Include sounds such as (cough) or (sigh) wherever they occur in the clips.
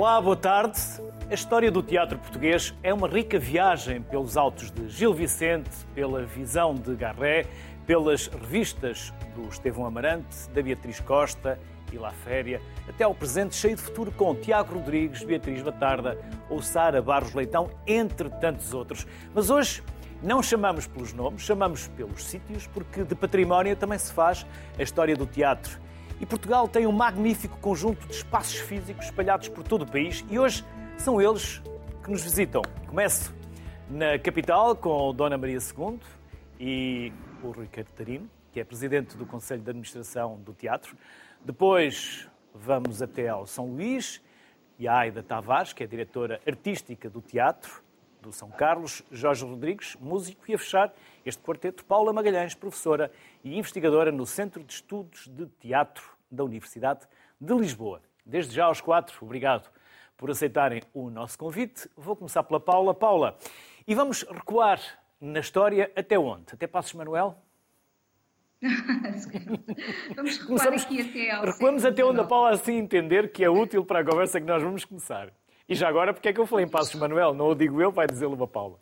Olá, boa tarde. A história do teatro português é uma rica viagem pelos autos de Gil Vicente, pela visão de Garré, pelas revistas do Estevão Amarante, da Beatriz Costa e La Féria, até ao presente cheio de futuro com Tiago Rodrigues, Beatriz Batarda ou Sara Barros Leitão, entre tantos outros. Mas hoje não chamamos pelos nomes, chamamos pelos sítios, porque de património também se faz a história do teatro. E Portugal tem um magnífico conjunto de espaços físicos espalhados por todo o país e hoje são eles que nos visitam. Começo na capital com Dona Maria II e o Rui Catarino, que é presidente do Conselho de Administração do Teatro. Depois vamos até ao São Luís e a Aida Tavares, que é diretora artística do teatro do São Carlos, Jorge Rodrigues, músico, e a fechar este quarteto, Paula Magalhães, professora e investigadora no Centro de Estudos de Teatro da Universidade de Lisboa. Desde já aos quatro, obrigado por aceitarem o nosso convite. Vou começar pela Paula. Paula, e vamos recuar na história até onde? Até Passos Manuel? (laughs) vamos recuar Começamos, aqui até ao Recuamos até onde a Paula assim entender que é útil para a conversa que nós vamos começar. E já agora, porque é que eu falei em Passos Manuel? Não o digo eu, vai dizê-lo uma Paula.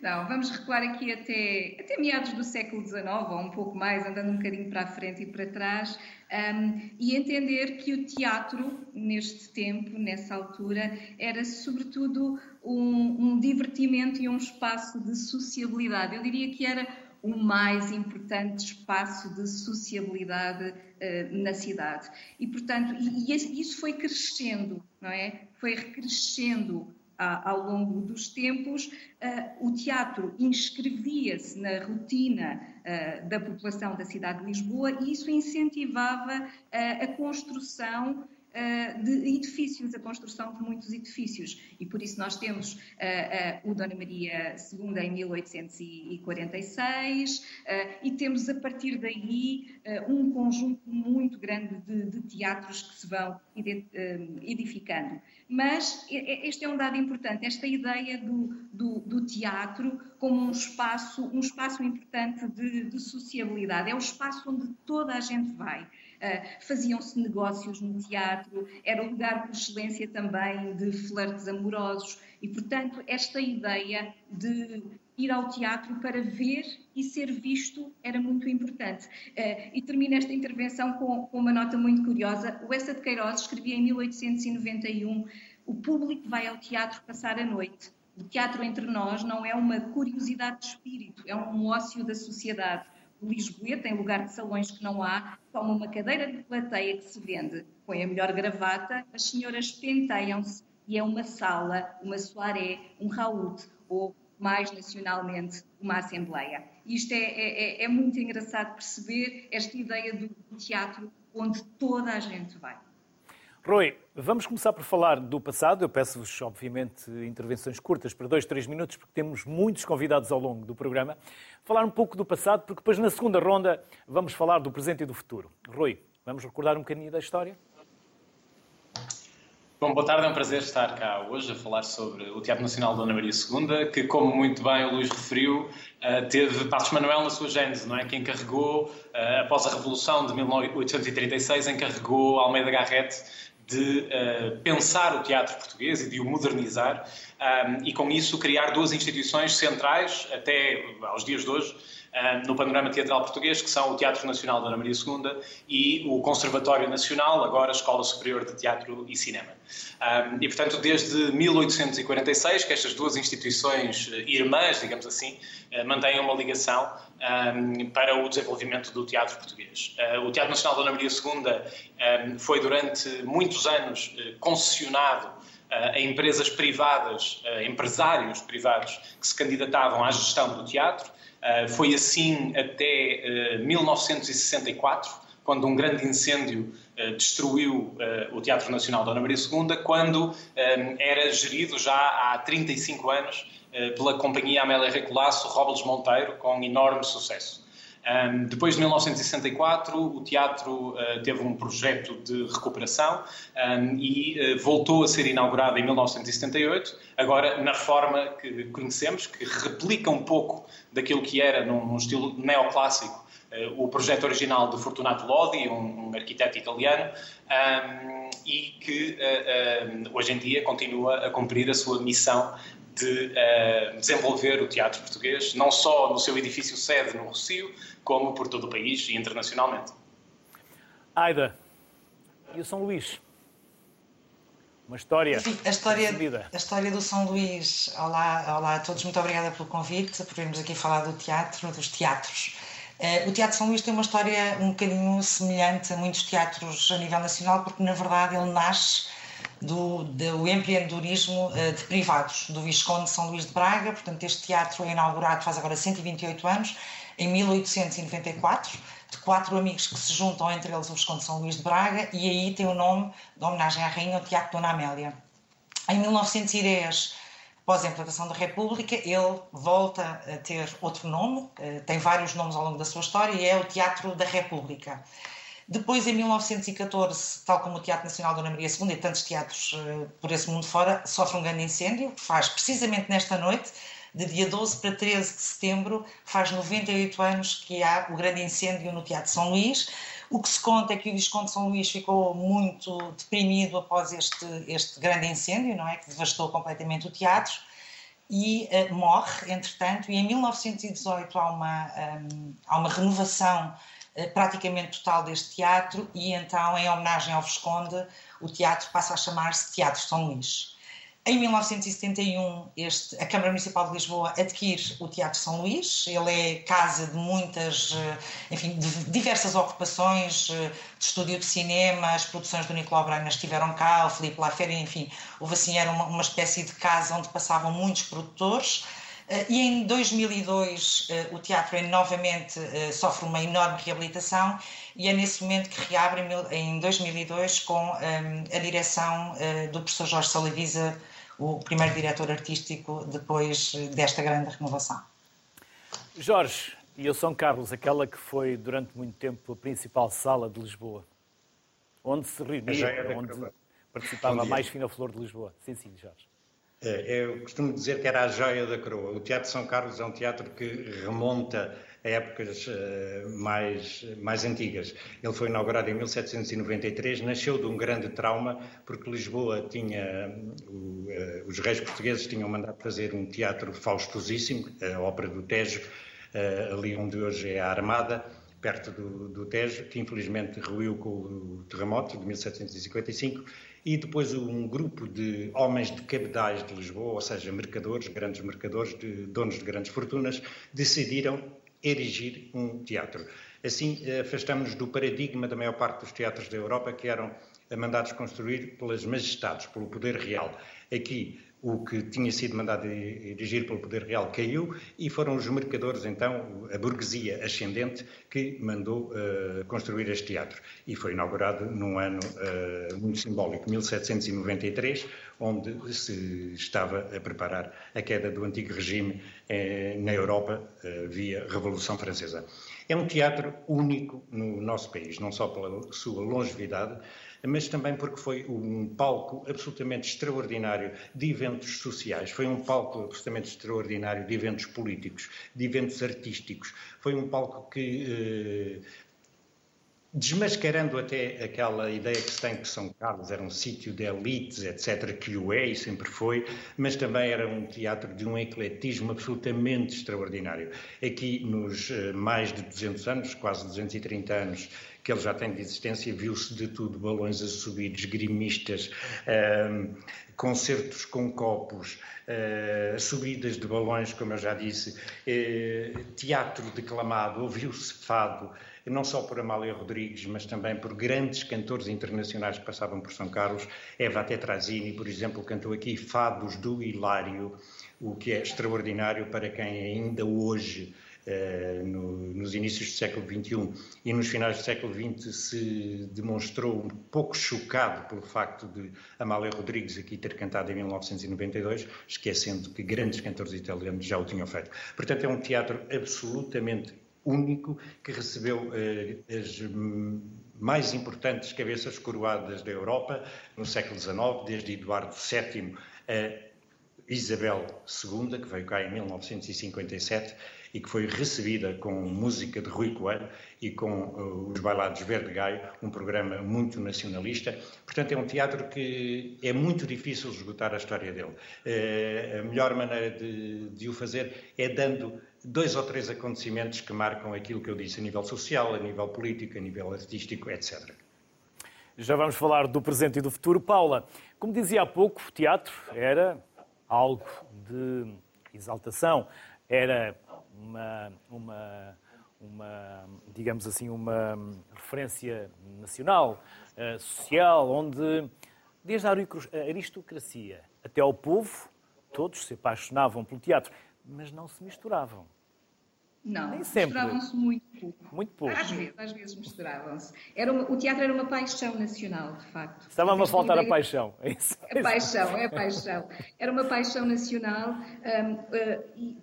Não, vamos recuar aqui até, até meados do século XIX, ou um pouco mais, andando um bocadinho para a frente e para trás, um, e entender que o teatro, neste tempo, nessa altura, era sobretudo um, um divertimento e um espaço de sociabilidade. Eu diria que era o mais importante espaço de sociabilidade uh, na cidade. E, portanto, e, e isso foi crescendo, não é? Foi crescendo ao longo dos tempos, uh, o teatro inscrevia-se na rotina uh, da população da cidade de Lisboa e isso incentivava uh, a construção eh, de edifícios, a construção de muitos edifícios. E por isso nós temos eh, eh, o Dona Maria II em 1846 e temos a partir daí um conjunto muito grande de, de teatros que se vão edificando. Mas este é um dado importante, esta ideia do, do, do teatro como um espaço, um espaço importante de, de sociabilidade, é o espaço onde toda a gente vai. Uh, faziam-se negócios no teatro, era o lugar por excelência também de flertes amorosos e, portanto, esta ideia de ir ao teatro para ver e ser visto era muito importante. Uh, e termino esta intervenção com, com, uma nota muito curiosa. O Essa de Queiroz escrevia em 1891: O público vai ao teatro passar a noite. O teatro entre nós não é uma curiosidade de espírito, é um ócio da sociedade. Lisboeta, em lugar de salões que não há, toma uma cadeira de plateia que se vende, põe a melhor gravata, as senhoras penteiam-se e é uma sala, uma soirée, um raúd ou, mais nacionalmente, uma assembleia. Isto é, é, é, é muito engraçado perceber esta ideia do teatro onde toda a gente vai. Rui, vamos começar por falar do passado. Eu peço-vos, obviamente, intervenções curtas para dois, três minutos, porque temos muitos convidados ao longo do programa. Falar um pouco do passado, porque depois, na segunda ronda, vamos falar do presente e do futuro. Rui, vamos recordar um bocadinho da história? Bom, boa tarde, é um prazer estar cá hoje a falar sobre o Teatro Nacional Dona Maria II, que, como muito bem o Luís referiu, eh, teve Passos Manuel na sua gênese, não é? Que encarregou, eh, após a Revolução de 1836, encarregou Almeida Garrett de uh, pensar o teatro português e de o modernizar um, ehm, e, com isso, criar duas instituições centrais, até aos dias de hoje, no panorama teatral português, que são o Teatro Nacional da Ana Maria II e o Conservatório Nacional, agora Escola Superior de Teatro e Cinema. Ehm, e, portanto, desde 1846 que estas duas instituições uh, irmãs, digamos assim, mantêm uma ligação para o desenvolvimento do teatro português. O Teatro Nacional da Ana Maria II foi durante muitos anos concessionado a empresas privadas, empresários privados que se candidatavam à gestão do teatro. Foi assim até 1964, quando um grande incêndio destruiu o Teatro Nacional da Ana Maria II, quando era gerido já há 35 anos eh, pela companhia Amélia Recolasso Robles Monteiro, com enorme sucesso. Um, depois de 1964, o teatro uh, teve um projeto de recuperação um, e uh, voltou a ser inaugurado em 1978, agora na forma que conhecemos, que replica um pouco daquilo que era num, num estilo neoclássico o projeto original de Fortunato Lodi, um, um arquiteto italiano, e que hoje em dia continua a cumprir a sua missão de uh, desenvolver o teatro português, não só no seu edifício sede no Rocio, como por todo o país e internacionalmente. Aida, e o São Luís? Uma história. Enfim, a história, a história do São Luís. Olá, olá a todos, muito obrigada pelo convite, por virmos aqui falar do teatro, dos teatros. Uh, o Teatro São Luís tem uma história um bocadinho semelhante a muitos teatros a nível nacional, porque na verdade ele nasce do, do empreendedorismo uh, de privados, do Visconde de São Luís de Braga. Portanto, este teatro é inaugurado faz agora 128 anos, em 1894 de quatro amigos que se juntam, entre eles o Visconde São Luís de Braga, e aí tem o nome de homenagem à rainha, o Teatro Dona Amélia. Em 1910, após a implantação da República, ele volta a ter outro nome, eh, tem vários nomes ao longo da sua história, e é o Teatro da República. Depois, em 1914, tal como o Teatro Nacional Dona Maria II e tantos teatros eh, por esse mundo fora, sofre um grande incêndio, que faz precisamente nesta noite, de dia 12 para 13 de setembro, faz 98 anos que há o grande incêndio no Teatro São Luís. O que se conta é que o Visconde São Luís ficou muito deprimido após este, este grande incêndio, não é? Que devastou completamente o teatro e uh, morre, entretanto, e em 1918 há uma, um, há uma renovação uh, praticamente total deste teatro e então, em homenagem ao Visconde, o teatro passa a chamar-se Teatro São Luís. Em 1971, este, a Câmara Municipal de Lisboa adquire o Teatro São Luís. Ele é casa de muitas, eh, enfim, de diversas ocupações, eh, de estúdio de cinema, as produções do Nicolau Braga estiveram cá, o Filipe Lafera, enfim, houve assim, era uma, uma espécie de casa onde passavam muitos produtores. Eh, e em 2002 o teatro novamente sofre uma enorme reabilitação e é nesse momento que reabre em 2002 com a direção do professor Jorge Salavisa o primeiro diretor artístico depois desta grande renovação. Jorge, e o São Carlos, aquela que foi durante muito tempo a principal sala de Lisboa, onde se reunia, onde participava a mais fina flor de Lisboa. Sim, sim, Jorge. É, eu costumo dizer que era a joia da coroa. O Teatro São Carlos é um teatro que remonta a épocas uh, mais, mais antigas. Ele foi inaugurado em 1793, nasceu de um grande trauma, porque Lisboa tinha, uh, os reis portugueses tinham mandado fazer um teatro faustosíssimo, a Ópera do Tejo, ali onde hoje é a Armada, perto do, do Tejo, que infelizmente ruiu com o terremoto de 1755, e depois um grupo de homens de cabedais de Lisboa, ou seja, mercadores, grandes mercadores, de, donos de grandes fortunas, decidiram erigir um teatro. Assim, afastamos-nos do paradigma da maior parte dos teatros da Europa que eram mandados construir pelas majestades, pelo poder real. Aqui, o que tinha sido mandado erigir pelo poder real caiu e foram os mercadores, então, a burguesia ascendente, que mandou uh, construir este teatro. E foi inaugurado num ano uh, muito simbólico, 1793, onde se estava a preparar a queda do antigo regime eh, na Europa via Revolução Francesa. É um teatro único no nosso país, não só pela sua longevidade, mas também porque foi um palco absolutamente extraordinário de eventos sociais, foi um palco absolutamente extraordinário de eventos políticos, de eventos artísticos, foi um palco que. Eh, desmascarando até aquela ideia que se tem que São Carlos era um sítio de elites, etc., que o é e sempre foi, mas também era um teatro de um ecletismo absolutamente extraordinário. Aqui, nos eh, mais de 200 anos, quase 230 anos que ele já tem de existência, viu-se de tudo, balões a subir, esgrimistas, uh, concertos com copos, uh, subidas de balões, como eu já disse, uh, teatro declamado, ouviu-se fado, não só por Amália Rodrigues, mas também por grandes cantores internacionais que passavam por São Carlos. Eva Tetrazini, por exemplo, cantou aqui fados do Hilário, o que é extraordinário para quem ainda hoje eh, no, nos inícios do século XXI e nos finais do século XX se demonstrou um pouco chocado pelo facto de Amália Rodrigues aqui ter cantado em 1992, esquecendo que grandes cantores italianos já o tinham feito. Portanto, é um teatro absolutamente único que recebeu eh, as mais importantes cabeças coroadas da Europa no século XIX, desde Eduardo VII Isabel II, que veio cá em 1957 e que foi recebida com música de Rui Coelho e com uh, os Bailados Verde Gaio, um programa muito nacionalista. Portanto, é um teatro que é muito difícil esgotar a história dele. Uh, a melhor maneira de, de o fazer é dando dois ou três acontecimentos que marcam aquilo que eu disse a nível social, a nível político, a nível artístico, etc. Já vamos falar do presente e do futuro. Paula, como dizia há pouco, o teatro era algo de exaltação, era uma, uma, uma digamos assim, uma referência nacional, uh, social, onde desde a aristocracia até ao povo, todos se apaixonavam pelo teatro, mas não se misturavam. Não, misturavam-se muito pouco. Muito pouco. Às vezes, às vezes misturavam-se. o teatro era uma paixão nacional, de facto. Estava-me a faltar a paixão. É isso. É paixão, é paixão. Era uma paixão nacional um, uh, e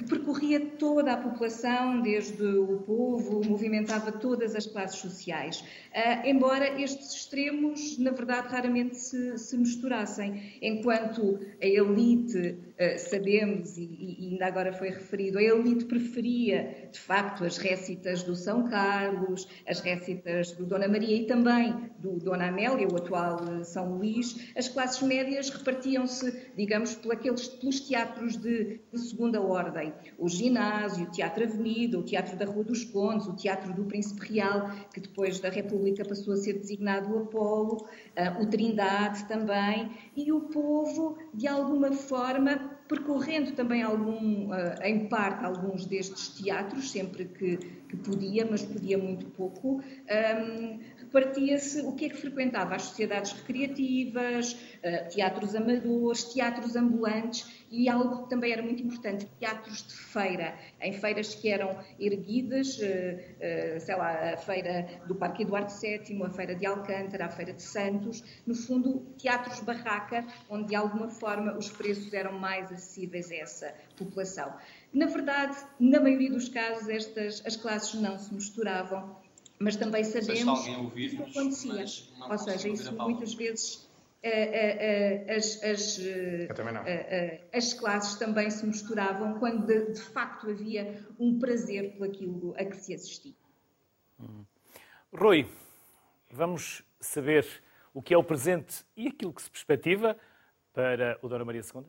que percorria toda a população, desde o povo, movimentava todas as classes sociais. Uh, embora estes extremos, na verdade, raramente se, se misturassem, enquanto a elite eh, sabemos, e, e, ainda agora foi referido, a elite preferia, de facto, as récitas do São Carlos, as récitas do Dona Maria e também do Dona Amélia, o atual eh, São Luís. As classes médias repartiam-se, digamos, pelos, pelos teatros de, de, segunda ordem. O ginásio, o Teatro Avenida, o Teatro da Rua dos Condes, o Teatro do Príncipe Real, que depois da República passou a ser designado o Apolo, uh, o Trindade também, e o povo, de alguma forma, percorrendo também algum, uh, em parte alguns destes teatros, sempre que, que podia, mas podia muito pouco, um, repartia-se o que é que frequentava as sociedades recreativas, uh, teatros amadores, teatros ambulantes e algo que também era muito importante, teatros de feira, em feiras que eram erguidas, eh, eh, sei lá, a feira do Parque Eduardo VII, a feira de Alcântara, a feira de Santos, no fundo, teatros barraca, onde de alguma forma os preços eram mais acessíveis a essa população. Na verdade, na maioria dos casos, estas, as classes não se misturavam, mas também sabemos que isso acontecia. Ou seja, isso muitas vezes as, as, as, classes também se misturavam quando de, de, facto havia um prazer por aquilo a que se assistia. Hum. Rui, vamos saber o que é o presente e aquilo que se perspectiva para o Dona Maria II?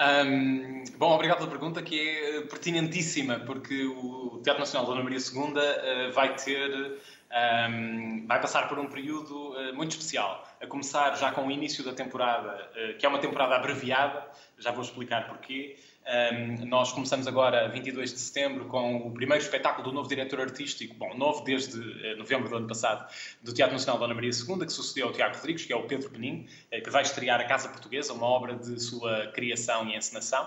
Um, bom, obrigado pela pergunta, que é pertinentíssima, porque o Teatro Nacional Dona Maria II uh, vai ter um, vai passar por um período uh, muito especial, a começar já com o início da temporada, uh, que é uma temporada abreviada, já vou explicar porquê. Um, nós começamos agora, 22 de setembro, com o primeiro espetáculo do novo diretor artístico, bom, novo desde uh, novembro do ano passado, do Teatro Nacional Dona Maria II, que sucedeu ao Tiago Rodrigues, que é o Pedro Penin, que vai estrear a Casa Portuguesa, uma obra de sua criação e encenação,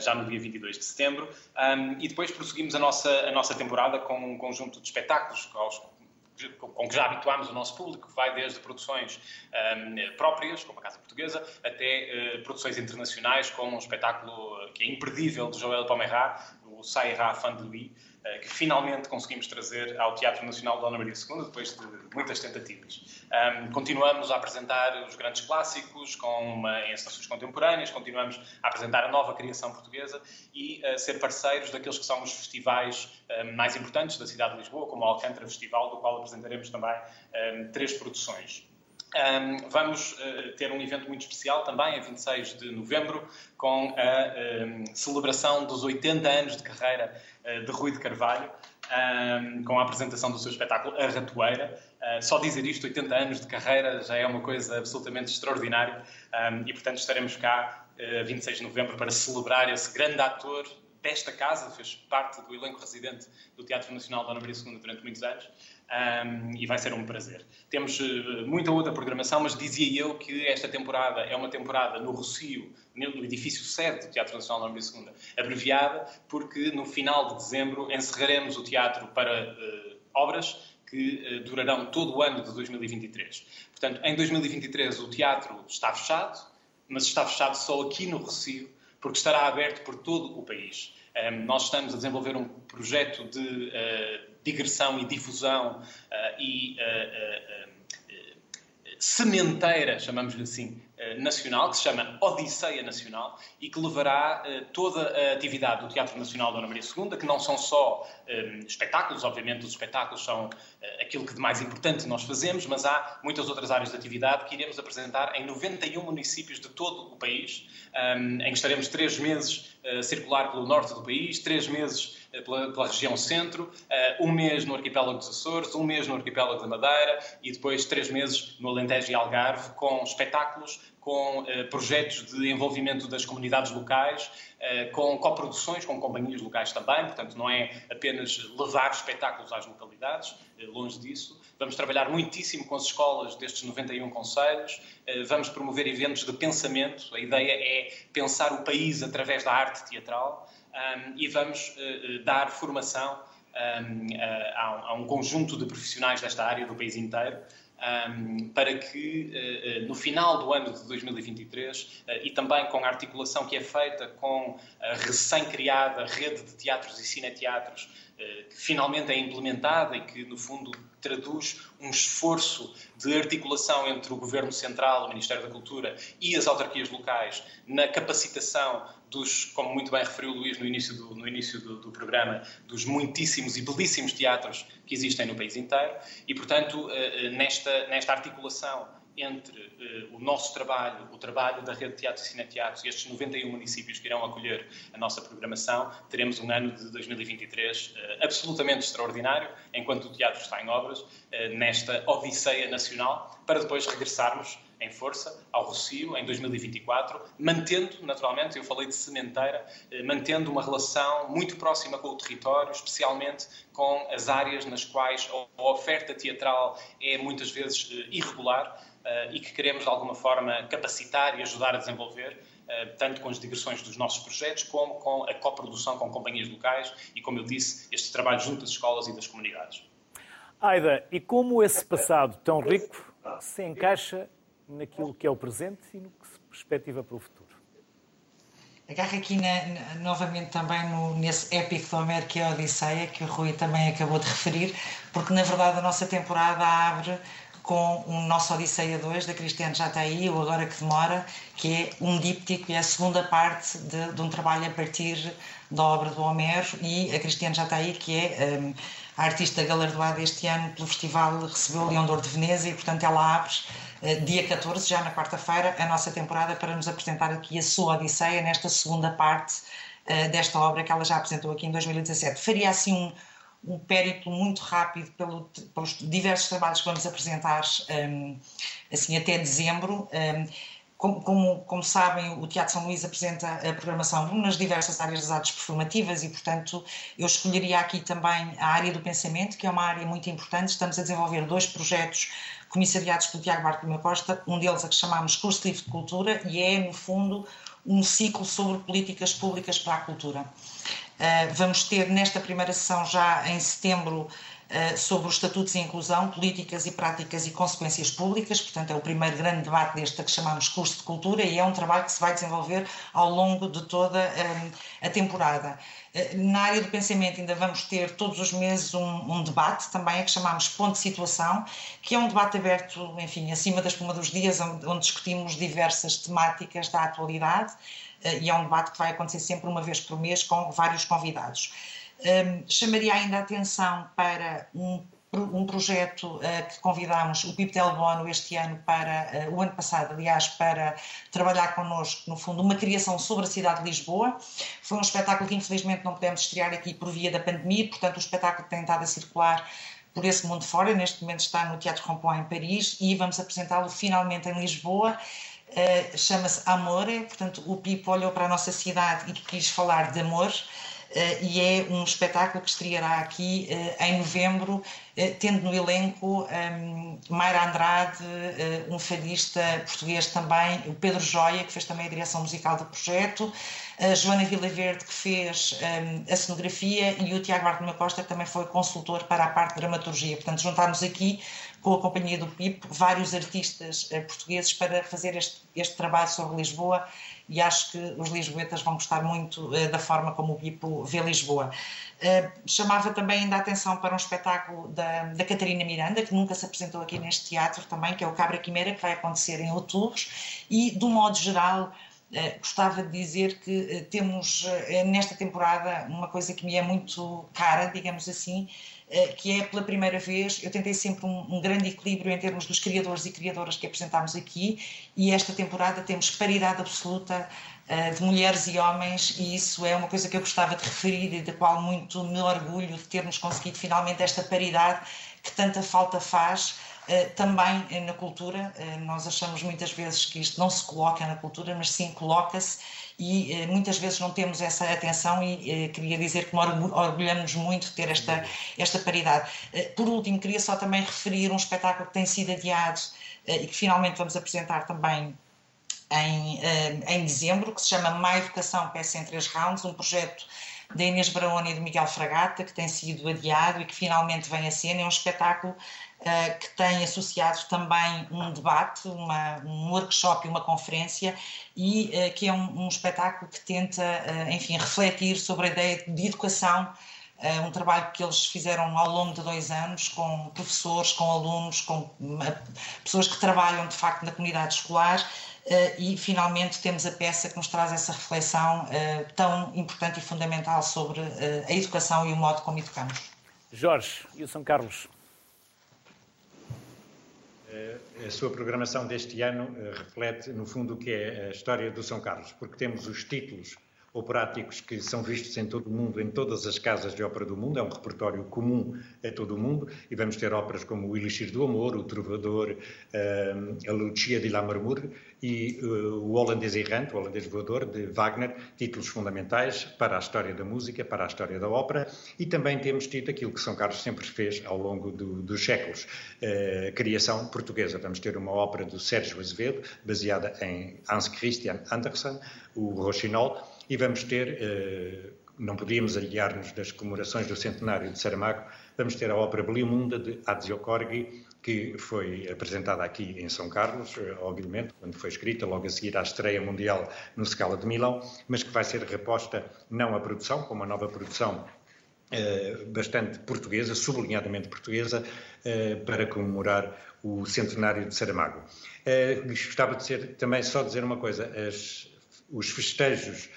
já no dia 22 de setembro. Um, e depois prosseguimos a nossa, a nossa temporada com um conjunto de espetáculos aos com que já habituámos o nosso público, vai desde produções um, próprias, como a Casa Portuguesa, até uh, produções internacionais, como um espetáculo que é imperdível de Joel Pomerá, o Sairá Fan de Louis, que finalmente conseguimos trazer ao Teatro Nacional de Dona Maria II, depois de muitas tentativas. Um, continuamos a apresentar os grandes clássicos com uma, em contemporâneas, continuamos a apresentar a nova criação portuguesa e a ser parceiros daqueles que são os festivais um, mais importantes da cidade de Lisboa, como o Alcântara Festival, do qual apresentaremos também um, três produções. Um, vamos uh, ter um evento muito especial também, a 26 de novembro, com a celebração dos 80 anos de carreira uh, de Rui de Carvalho, um, com a apresentação do seu espetáculo A Ratoeira. Uh, só dizer isto, 80 anos de carreira, já é uma coisa absolutamente extraordinária e, portanto, estaremos cá uh, 26 de novembro para celebrar esse grande ator desta casa, fez parte do elenco residente do Teatro Nacional Dona Maria II durante muitos anos um, e vai ser um prazer. Temos uh, muita outra programação, mas dizia eu que esta temporada é uma temporada no Rocio, no edifício sede do Teatro Nacional Maria II, abreviada, porque no final de dezembro encerraremos o teatro para uh, obras que uh, durarão todo o ano de 2023. Portanto, em 2023 o teatro está fechado, mas está fechado só aqui no Rocio, porque estará aberto por todo o país. Um, nós estamos a desenvolver um projeto de digressão e difusão uh, e uh, sementeira, chamamos-lhe assim, nacional, que se chama Odisseia Nacional, e que levará toda a atividade do Teatro Nacional Dona Maria II, que não são só espetáculos, obviamente os espetáculos são aquilo que de mais importante nós fazemos, mas há muitas outras áreas de atividade que iremos apresentar em 91 municípios de todo o país, em que estaremos três meses a circular pelo norte do país, três meses pela, pela, região centro, um mês no arquipélago dos Açores, um mês no arquipélago da Madeira e depois três meses no Alentejo e Algarve, com espetáculos, com uh, projetos de envolvimento das comunidades locais, com coproduções com companhias locais também, portanto não é apenas levar espetáculos às localidades, longe disso. Vamos trabalhar muitíssimo com as escolas destes 91 conselhos, vamos promover eventos de pensamento, a ideia é pensar o país através da arte teatral um, e vamos dar formação um, a, a um conjunto de profissionais desta área do país inteiro um, para que uh, no final do ano de 2023 uh, e também com a articulação que é feita com a recém-criada rede de teatros e cineteatros uh, que finalmente é implementada e que, no fundo, traduz um esforço de articulação entre o Governo Central, o Ministério da Cultura e as autarquias locais na capacitação dos, como muito bem referiu o Luís no início, do, no início do, do, programa, dos muitíssimos e belíssimos teatros que existem no país inteiro. E, portanto, eh, eh, nesta, nesta articulação entre uh, o nosso trabalho, o trabalho da Rede de Teatros e Cineteatros e estes 91 municípios que irão acolher a nossa programação, teremos um ano de 2023 uh, absolutamente extraordinário, enquanto o teatro está em obras, nesta odisseia nacional, para depois regressarmos em força ao Rocio em 2024, mantendo, naturalmente, eu falei de sementeira, eh, mantendo uma relação muito próxima com o território, especialmente com as áreas nas quais a oferta teatral é muitas vezes eh, irregular eh, e que queremos, de alguma forma, capacitar e ajudar a desenvolver tanto com as digressões dos nossos projetos, como com a coprodução com companhias locais e, como eu disse, este trabalho junto às escolas e das comunidades. Aida, e como esse passado tão rico se encaixa naquilo que é o presente e no que se perspectiva para o futuro. Agarro aqui na, novamente também no, nesse épico do Homero que é a Odisseia, que o Rui também acabou de referir, porque na verdade a nossa temporada abre com o nosso Odisseia 2 da Cristiane Jataí, o Agora que Demora, que é um díptico e é a segunda parte de, de um trabalho a partir da obra do Homero e a Cristiane Jataí, que é um, a artista galardoada este ano pelo festival, recebeu o Leão de de Veneza e portanto ela abre dia 14, já na quarta-feira, a nossa temporada para nos apresentar aqui a sua Odisseia nesta segunda parte uh, desta obra que ela já apresentou aqui em 2017. Faria assim um, um périplo muito rápido pelo, pelos diversos trabalhos que vamos apresentar um, ehm, assim até dezembro. Um, ehm, como, como, como, sabem, o Teatro São Luís apresenta a programação nas diversas áreas das artes performativas e, portanto, eu escolheria aqui também a área do pensamento, que é uma área muito importante. Estamos a desenvolver dois projetos comissariados pelo Tiago Bartolomeu Costa, um deles a que chamamos Curso Livre de Cultura e é, no fundo, um ciclo sobre políticas públicas para a cultura. Uh, vamos ter nesta primeira sessão, já em setembro, uh, sobre os estatutos e inclusão, políticas e práticas e consequências públicas, portanto é o primeiro grande debate deste que chamamos curso de cultura e é um trabalho que se vai desenvolver ao longo de toda uh, a temporada. Eh, na área do pensamento ainda vamos ter todos os meses um, um debate também, que chamamos ponto de situação, que é um debate aberto, enfim, acima da espuma dos dias, onde, onde discutimos diversas temáticas da atualidade eh, e é um debate que vai acontecer sempre uma vez por mês com vários convidados. Um, ehm, chamaria ainda a atenção para um um projeto uh, que convidámos o Del Bono este ano para, uh, o ano passado, aliás, para trabalhar connosco, no fundo, uma criação sobre a cidade de Lisboa. Foi um espetáculo que infelizmente não pudemos estrear aqui por via da pandemia, portanto o espetáculo tem estado a circular por esse mundo fora, neste momento está no Teatro Rompoint em Paris e vamos apresentá-lo finalmente em Lisboa. Uh, Chama-se Amore, portanto o Pipo olhou para a nossa cidade e quis falar de amor. Uh, e é um espetáculo que estreará aqui uh, em novembro, uh, tendo no elenco um, Mayra Andrade, um fadista português também, o Pedro Joia, que fez também a direção musical do projeto, a Joana Vilaverde, que fez um, a cenografia, e o Tiago Bartolomeu Costa, que também foi consultor para a parte de dramaturgia. Portanto, juntámos aqui com a companhia do PIP vários artistas portugueses para fazer este, este trabalho sobre Lisboa e acho que os lisboetas vão gostar muito da forma como o Bipo vê Lisboa. chamava também ainda a atenção para um espetáculo da, da Catarina Miranda, que nunca se apresentou aqui neste teatro também, que é o Cabra Quimera, que vai acontecer em outubro, e, de um modo geral, Uh, gostava de dizer que uh, temos uh, nesta temporada uma coisa que me é muito cara, digamos assim, que é pela primeira vez, eu tentei sempre um, um, grande equilíbrio em termos dos criadores e criadoras que apresentámos aqui e esta temporada temos paridade absoluta de mulheres e homens e isso é uma coisa que eu gostava de referir e da qual muito me orgulho de termos conseguido finalmente esta paridade que tanta falta faz eh, também eh, na cultura. Eh, nós achamos muitas vezes que isto não se coloca na cultura, mas sim coloca-se e muitas vezes não temos essa atenção e queria dizer que orgulhamos muito de ter esta, esta paridade. Por último, queria só também referir um espetáculo que tem sido adiado e que finalmente vamos apresentar também em, em dezembro, que se chama Má Educação, peça em três rounds, um projeto da Inês Braoni e do Miguel Fragata, que tem sido adiado e que finalmente vem a cena. É um espetáculo uh, que tem associado também um debate, uma, um workshop e uma conferência, e uh, que é um, um, espetáculo que tenta, uh, enfim, refletir sobre a ideia de educação um trabalho que eles fizeram ao longo de dois anos com professores, com alunos, com pessoas que trabalham de facto na comunidade escolar e finalmente temos a peça que nos traz essa reflexão tão importante e fundamental sobre a educação e o modo como educamos. Jorge e o São Carlos. Eh, a sua programação deste ano eh, reflete, no fundo, o que é a história do São Carlos, porque temos os títulos operáticos que são vistos em todo o mundo, em todas as casas de ópera do mundo, é um repertório comum a todo o mundo, e vamos ter óperas como o Elixir do Amor, o Trovador, eh, a Lucia de Lammermoor e eh, o Holandês Errante, o Holandês Voador, de Wagner, títulos fundamentais para a história da música, para a história da ópera, e também temos tido aquilo que São Carlos sempre fez ao longo do, dos séculos, eh, criação portuguesa. Vamos ter uma ópera do Sérgio Azevedo, baseada em Hans Christian Andersen, o Rochinol, e vamos ter, eh, não podíamos aliar-nos das comemorações do centenário de Saramago, vamos ter a ópera Belimunda de Adzio Corgi, que foi apresentada aqui em São Carlos, eh, obviamente, quando foi escrita, logo a seguir à estreia mundial no Scala de Milão, mas que vai ser reposta não a produção, como uma nova produção eh, bastante portuguesa, sublinhadamente portuguesa, para comemorar o centenário de Saramago. Gostava de ser, também só dizer uma coisa, as, os festejos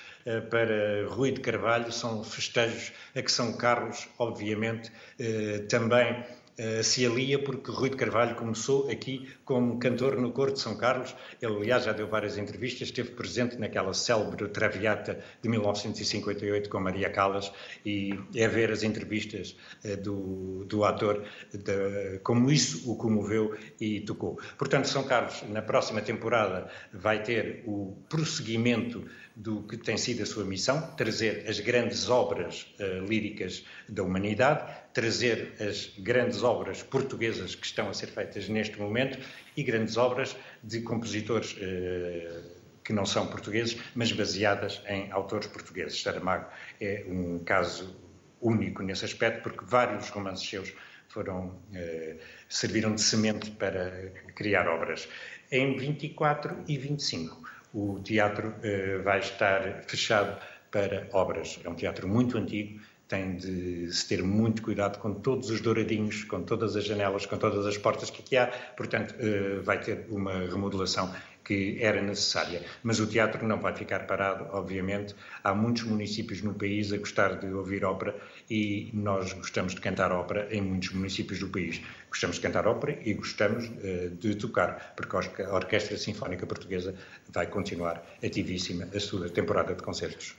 para Rui de Carvalho são festejos a que São Carlos, obviamente, eh, também eh, se alia porque Rui de Carvalho começou aqui como cantor no Coro de São Carlos. Ele, aliás, já deu várias entrevistas, esteve presente naquela célebre Traviata de 1958 com Maria Callas e é ver as entrevistas do, do ator de, como isso o comoveu e tocou. Portanto, São Carlos, na próxima temporada, vai ter o prosseguimento do que tem sido a sua missão, trazer as grandes obras uh, líricas da humanidade, trazer as grandes obras portuguesas que estão a ser feitas neste momento e grandes obras de compositores uh, que não são portugueses, mas baseadas em autores portugueses. Saramago é um caso único nesse aspecto, porque vários romances seus foram, uh, serviram de semente para criar obras. Em 24 e 25 o teatro eh, vai estar fechado para obras. É um teatro muito antigo, tem de se ter muito cuidado com todos os douradinhos, com todas as janelas, com todas as portas que aqui há, portanto, eh, vai ter uma remodelação que era necessária. Mas o teatro não vai ficar parado, obviamente. Há muitos municípios no país a gostar de ouvir ópera e nós gostamos de cantar ópera em muitos municípios do país. Gostamos de cantar ópera e gostamos uh, de tocar, porque a Orquestra Sinfónica Portuguesa vai continuar ativíssima a sua temporada de concertos.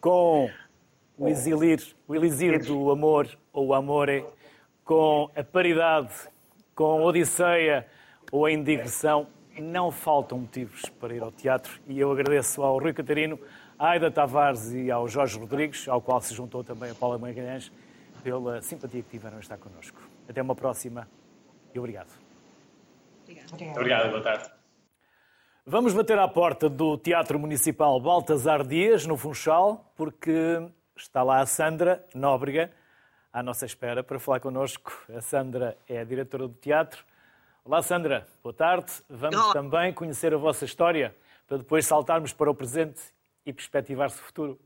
Com o exilir, o elixir do amor, ou o amore, com a paridade, com a Odisseia ou a indignação, não faltam motivos para ir ao teatro e eu agradeço ao Rui Catarino, à Aida Tavares e ao Jorge Rodrigues, ao qual se juntou também a Paula Magalhães, pela simpatia que tiveram a estar connosco. Até uma próxima e obrigado. Obrigado. Obrigado, boa tarde. Vamos bater à porta do Teatro Municipal Baltasar Dias, no Funchal, porque está lá a Sandra Nóbrega à nossa espera para falar connosco. A Sandra é a diretora do teatro Olá, Sandra. Boa tarde. Vamos Olá. também conhecer a vossa história. para depois saltarmos para o presente e perspectivar-se o futuro.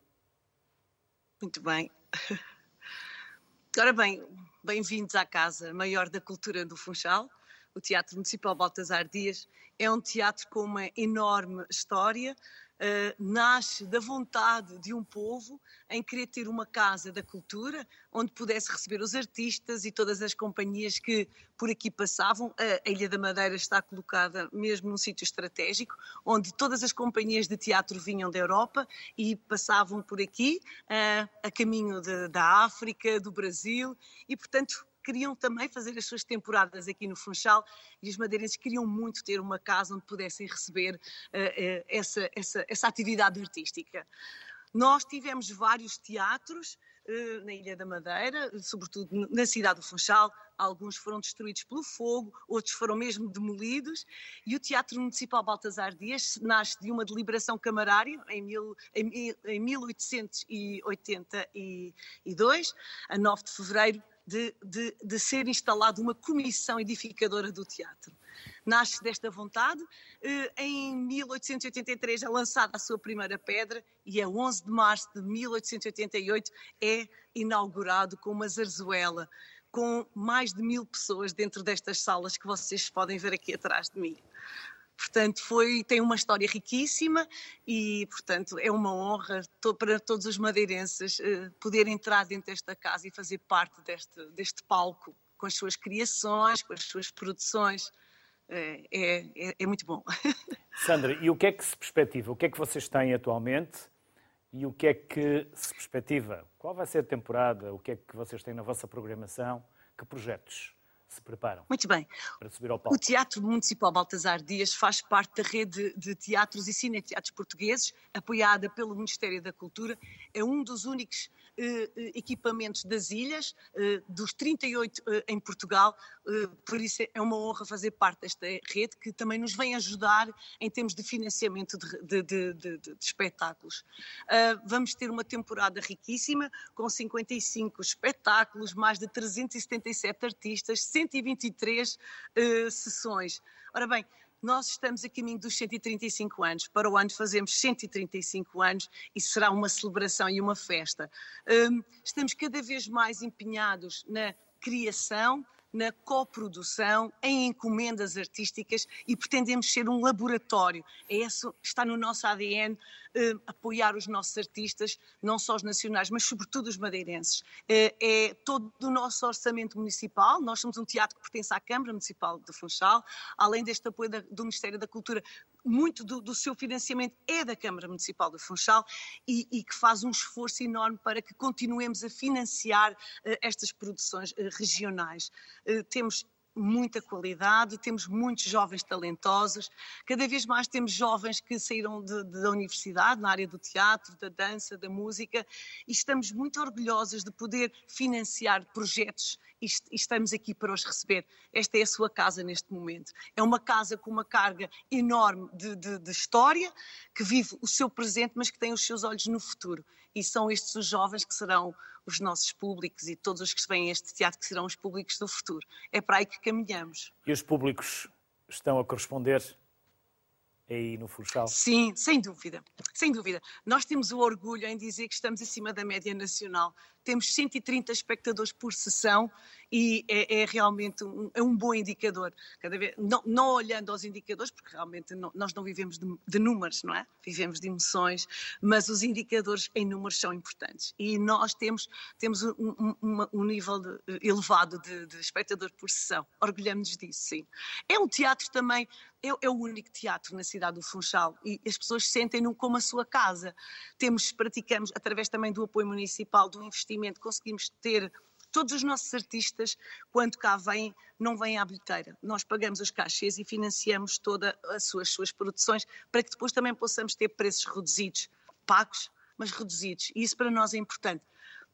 Muito bem. (laughs) Ora bem, bem-vindos à Casa Maior da Cultura do Funchal. O Teatro Municipal Baltasar Dias é um teatro com uma enorme história, uh, nasce da vontade de um povo em querer ter uma casa da cultura onde pudesse receber os artistas e todas as companhias que por aqui passavam. A Ilha da Madeira está colocada mesmo num sítio estratégico, onde todas as companhias de teatro vinham da Europa e passavam por aqui, uh, a caminho de, da África, do Brasil, e portanto queriam também fazer as suas temporadas aqui no Funchal e os madeirenses queriam muito ter uma casa onde pudessem receber uh, uh, essa, essa, essa atividade artística. Nós tivemos vários teatros uh, na Ilha da Madeira, sobretudo na cidade do Funchal. Alguns foram destruídos pelo fogo, outros foram mesmo demolidos. E o Teatro Municipal Baltasar Dias nasce de uma deliberação camarária em, mil, em, em 1882, a 9 de fevereiro de, de, de, ser instalada uma comissão edificadora do teatro. Nasce desta vontade. Eh, em 1883 é lançada a sua primeira pedra e a 11 de março de 1888 é inaugurado com uma zarzuela com mais de mil pessoas dentro destas salas que vocês podem ver aqui atrás de mim. Portanto, foi, tem uma história riquíssima e, portanto, é uma honra para todos os madeirenses uh, poder entrar dentro desta casa e fazer parte deste, deste palco, com as suas criações, com as suas produções. Uh, é, é, é muito bom. (laughs) Sandra, e o que é que se perspectiva? O que é que vocês têm atualmente e o que é que se perspectiva? Qual vai ser a temporada? O que é que vocês têm na vossa programação? Que projetos? Se preparam. Muito bem. Para subir ao palco. O Teatro Municipal Baltasar Dias faz parte da rede de teatros e cineteatros portugueses, apoiada pelo Ministério da Cultura. É um dos únicos equipamentos das ilhas, eh, dos 38 em Portugal, por isso é uma honra fazer parte desta rede que também nos vem ajudar em termos de financiamento de, de, de, de espetáculos. Vamos ter uma temporada riquíssima, com 55 espetáculos, mais de 377 artistas, 123 sessões. Ora bem, nós estamos a caminho dos 135 anos. Para o ano fazemos 135 anos e será uma celebração e uma festa. Hum, estamos cada vez mais empenhados na criação, na coprodução, em encomendas artísticas e pretendemos ser um laboratório. É isso, está no nosso ADN uh, apoiar os nossos artistas, não só os nacionais, mas sobretudo os madeirenses. Uh, é todo o nosso orçamento municipal, nós somos um teatro que pertence à Câmara Municipal de Funchal, além deste apoio da, do Ministério da Cultura, muito do, do, seu financiamento é da Câmara Municipal de Funchal e, e, que faz um esforço enorme para que continuemos a financiar uh, estas produções uh, regionais. Uh, temos muita qualidade, temos muitos jovens talentosos, cada vez mais temos jovens que saíram de, de, da universidade, na área do teatro, da dança, da música, e estamos muito orgulhosos de poder financiar projetos e, estamos aqui para os receber. Esta é a sua casa neste momento. É uma casa com uma carga enorme de, de história, que vive o seu presente, mas que tem os seus olhos no futuro. E são estes os jovens que serão os nossos públicos e todos os que vêm a este teatro que serão os públicos do futuro. É para aí que caminhamos. E os públicos estão a corresponder aí no Funchal? Sim, sem dúvida, sem dúvida. Nós temos o orgulho em dizer que estamos acima da média nacional temos 130 espectadores por sessão e é, é realmente um, é um, bom indicador. Cada vez, não, não, olhando aos indicadores, porque realmente não, nós não vivemos de, de, números, não é? Vivemos de emoções, mas os indicadores em números são importantes. E nós temos, temos um, um, um nível de, elevado de, de espectador por sessão. Orgulhamos-nos disso, sim. É um teatro também é, é, o único teatro na cidade do Funchal e as pessoas sentem-no como a sua casa. Temos, praticamos, através também do apoio municipal, do investimento conseguimos ter todos os nossos artistas, quando cá vêm, não vêm à bilheteira. Nós pagamos os cachês e financiamos todas as suas, suas produções para que depois também possamos ter preços reduzidos, pagos, mas reduzidos. E isso para nós é importante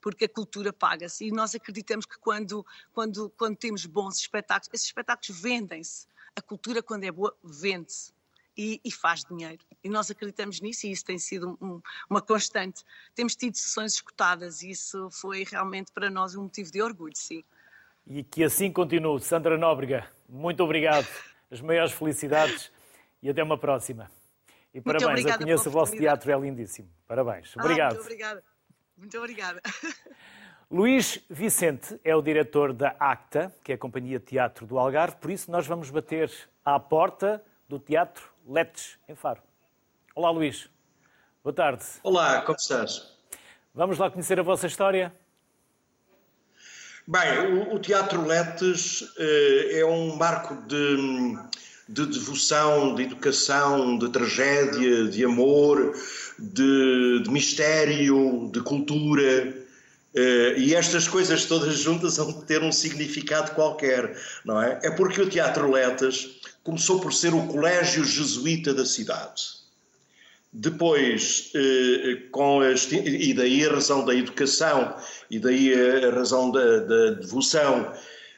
porque a cultura paga-se e nós acreditamos que quando, quando, quando temos bons espetáculos, esses espetáculos vendem-se. A cultura, quando é boa, vende-se e, e, faz dinheiro. E nós acreditamos nisso e isso tem sido um, uma constante. Temos tido sessões escutadas e isso foi realmente para nós um motivo de orgulho, sim. E que assim continue. Sandra Nóbrega, muito obrigado. As maiores felicidades e até uma próxima. E parabéns, eu conheço o vosso teatro, é lindíssimo. Parabéns. Ah, Obrigado. muito obrigada. Muito obrigada. (laughs) Luís Vicente é o diretor da ACTA, que é a Companhia de Teatro do Algarve, por isso nós vamos bater à porta do Teatro Letes, em Faro. Olá, Luís. Boa tarde. Olá, como estás? Vamos lá conhecer a vossa história? Bem, o, o Teatro Letes uh, é um marco de, de devoção, de educação, de tragédia, de amor, de, de mistério, de cultura. Uh, e estas coisas todas juntas vão ter um significado qualquer, não é? É porque o Teatro Letas começou por ser o colégio jesuíta da cidade. Depois, eh, com a, e daí a razão da educação, e daí a razão da, da devoção.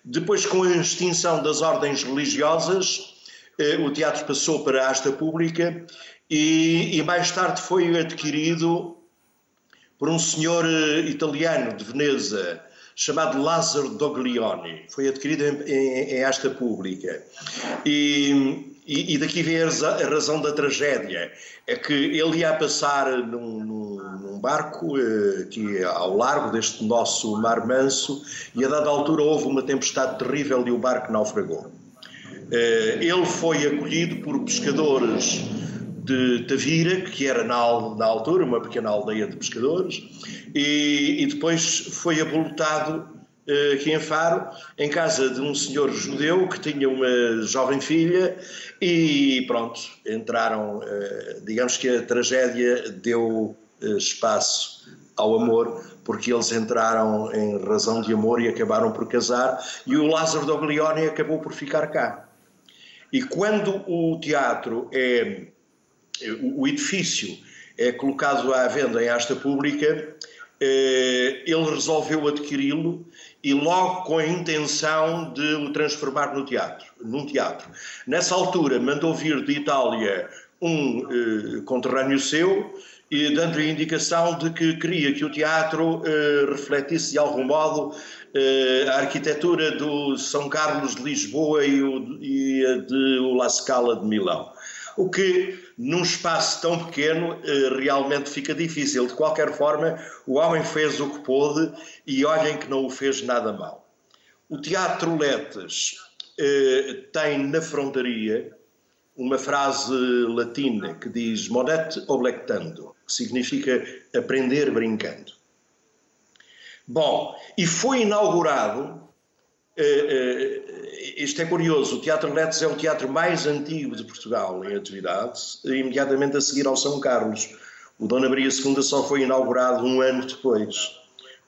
Depois, com a extinção das ordens religiosas, eh, o teatro passou para a asta pública e, e mais tarde foi adquirido por um senhor eh, italiano de Veneza, chamado Lázaro Doglioni. Foi adquirido em, em, em pública. E, e, e, daqui vem a razão da tragédia. É que ele ia passar num, num, barco eh, aqui ao largo deste nosso Mar Manso e a dada altura houve uma tempestade terrível e o barco naufragou. Eh, ele foi acolhido por pescadores de Tavira, que era na, na altura uma pequena aldeia de pescadores, e, e depois foi aboltado eh, aqui em Faro, em casa de um senhor judeu que tinha uma jovem filha e pronto, entraram, eh, digamos que a tragédia deu eh, espaço ao amor, porque eles entraram em razão de amor e acabaram por casar, e o Lázaro Doglioni acabou por ficar cá. E quando o teatro é, o edifício é colocado à venda em asta pública, ele resolveu adquiri-lo e logo com a intenção de o transformar no teatro, num teatro. Nessa altura mandou vir de Itália um eh, conterrâneo seu, e dando-lhe a indicação de que queria que o teatro eh, refletisse de algum modo eh, a arquitetura do São Carlos de Lisboa e, o, e a de La Scala de Milão o que num espaço tão pequeno eh, realmente fica difícil. De qualquer forma, o homem fez o que pôde e olhem que não o fez nada mal. O Teatro Letes eh, tem na frontaria uma frase latina que diz monet oblectando, que significa aprender brincando. Bom, e foi inaugurado isto é curioso, o Teatro Letes é o teatro mais antigo de Portugal em atividade, imediatamente a seguir ao São Carlos. O Dona Maria II só foi inaugurado um ano depois.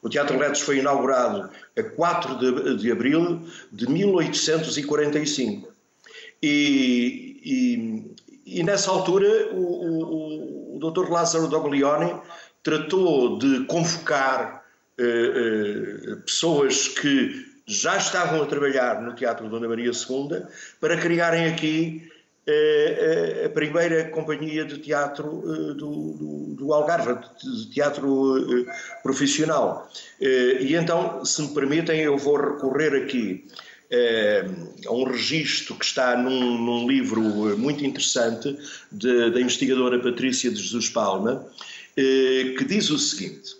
O Teatro Letes foi inaugurado a 4 de, de abril de 1845. E, e, e nessa altura o, o, o Dr. Lázaro Doglioni tratou de convocar eh, eh, pessoas que já estavam a trabalhar no Teatro Dona Maria II para criarem aqui eh, eh, a primeira companhia de teatro eh, do, do, do Algarve, de teatro profissional. E então, se me permitem, eu vou recorrer aqui a um registro que está num, num livro muito interessante de, da investigadora Patrícia de Jesus Palma, que diz o seguinte.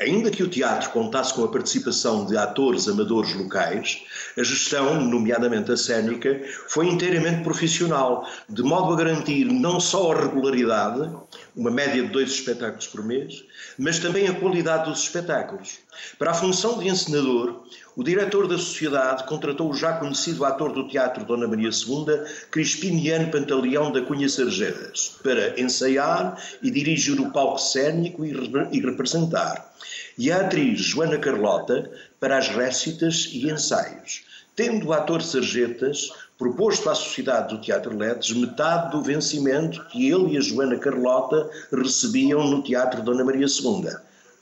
Ainda que o teatro contasse com a participação de atores amadores locais, a gestão, nomeadamente a cênica, foi inteiramente profissional, de modo a garantir não só a regularidade, uma média de dois espetáculos por mês, mas também a qualidade dos espetáculos. Para a função de encenador, o diretor da sociedade contratou o já conhecido ator do teatro Dona Maria II, Crispiniano Pantaleão da Cunha Sargedas, para ensaiar e dirigir o palco cênico e representar, e a atriz Joana Carlota para as récitas e ensaios, tendo o ator Sarjetas proposto à Sociedade do Teatro Letes metade do vencimento que ele e a Joana Carlota recebiam no Teatro Dona Maria II,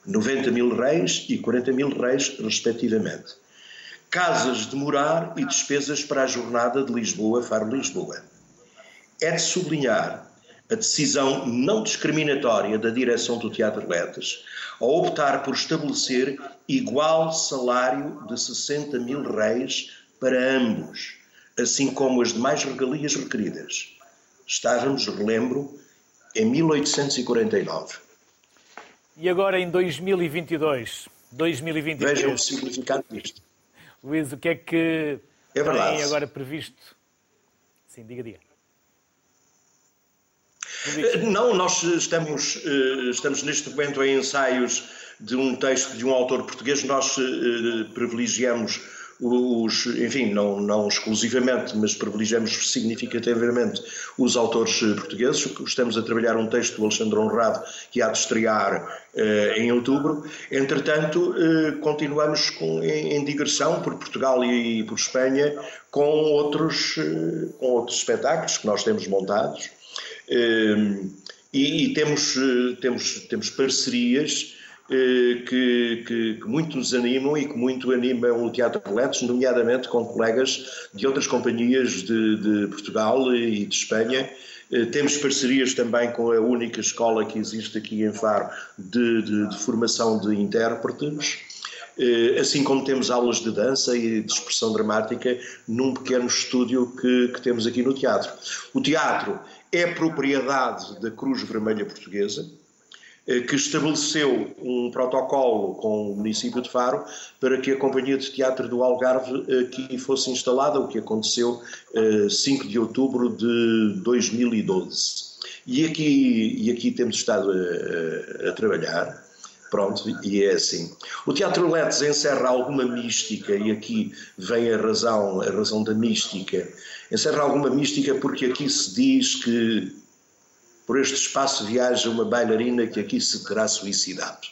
90 mil reis e 40 mil reis, respectivamente casas de morar e despesas para a jornada de Lisboa-Faro-Lisboa. É de sublinhar a decisão não discriminatória da direção do Teatro Letes ao optar por estabelecer igual salário de 60 mil reis para ambos, assim como as demais regalias requeridas. Estávamos, relembro, em 1849. E agora em 2022, 2023. Vejam o significado disto. Luís, o que é que é tem agora previsto? Sim, diga, diga. Não, nós estamos, eh, estamos neste momento em ensaios de um texto de um autor português. Nós eh, privilegiamos os, enfim, não, não exclusivamente, mas privilegiamos significativamente os autores eh, portugueses. Estamos a trabalhar um texto do Alexandre Honrado que há de estrear eh, em outubro. Entretanto, eh, continuamos com, em, em, digressão por Portugal e, e por Espanha com outros, eh, com outros espetáculos que nós temos montados. Eh, e, e temos, temos, temos parcerias eh, que, que, que, muito nos animam e que muito animam o Teatro Letos, nomeadamente com colegas de outras companhias de, de Portugal e de Espanha. Eh, temos parcerias também com a única escola que existe aqui em Faro de, de, de formação de intérpretes eh, assim como temos aulas de dança e de expressão dramática num pequeno estúdio que, que, temos aqui no teatro. O teatro é propriedade da Cruz Vermelha Portuguesa, eh, que estabeleceu um protocolo com o município de Faro para que a Companhia de Teatro do Algarve aqui fosse instalada, o que aconteceu 5 eh, de outubro de 2012. E aqui, e aqui temos estado a, a trabalhar. Pronto, e é assim. O Teatro Letes encerra alguma mística, e aqui vem a razão, a razão da mística. Encerra alguma mística porque aqui se diz que por este espaço viaja uma bailarina que aqui se terá suicidado.